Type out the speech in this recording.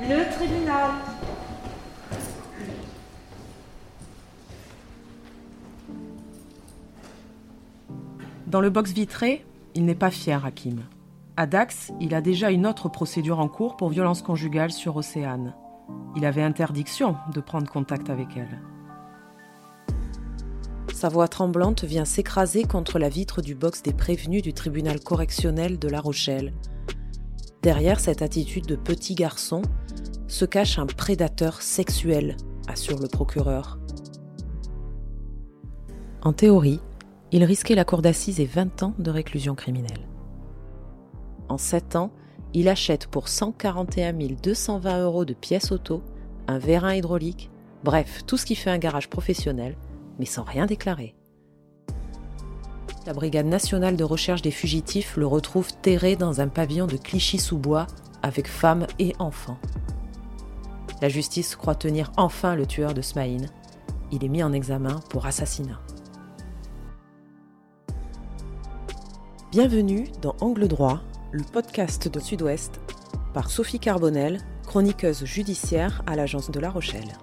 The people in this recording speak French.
Le tribunal. Dans le box vitré, il n'est pas fier, Hakim. À Dax, il a déjà une autre procédure en cours pour violence conjugale sur Océane. Il avait interdiction de prendre contact avec elle. Sa voix tremblante vient s'écraser contre la vitre du box des prévenus du tribunal correctionnel de La Rochelle. Derrière cette attitude de petit garçon se cache un prédateur sexuel, assure le procureur. En théorie, il risquait la cour d'assises et 20 ans de réclusion criminelle. En 7 ans, il achète pour 141 220 euros de pièces auto, un vérin hydraulique, bref, tout ce qui fait un garage professionnel, mais sans rien déclarer. La Brigade nationale de recherche des fugitifs le retrouve terré dans un pavillon de Clichy-sous-Bois avec femmes et enfants. La justice croit tenir enfin le tueur de Smaïn. Il est mis en examen pour assassinat. Bienvenue dans Angle droit, le podcast de Sud-Ouest, par Sophie Carbonel, chroniqueuse judiciaire à l'agence de La Rochelle.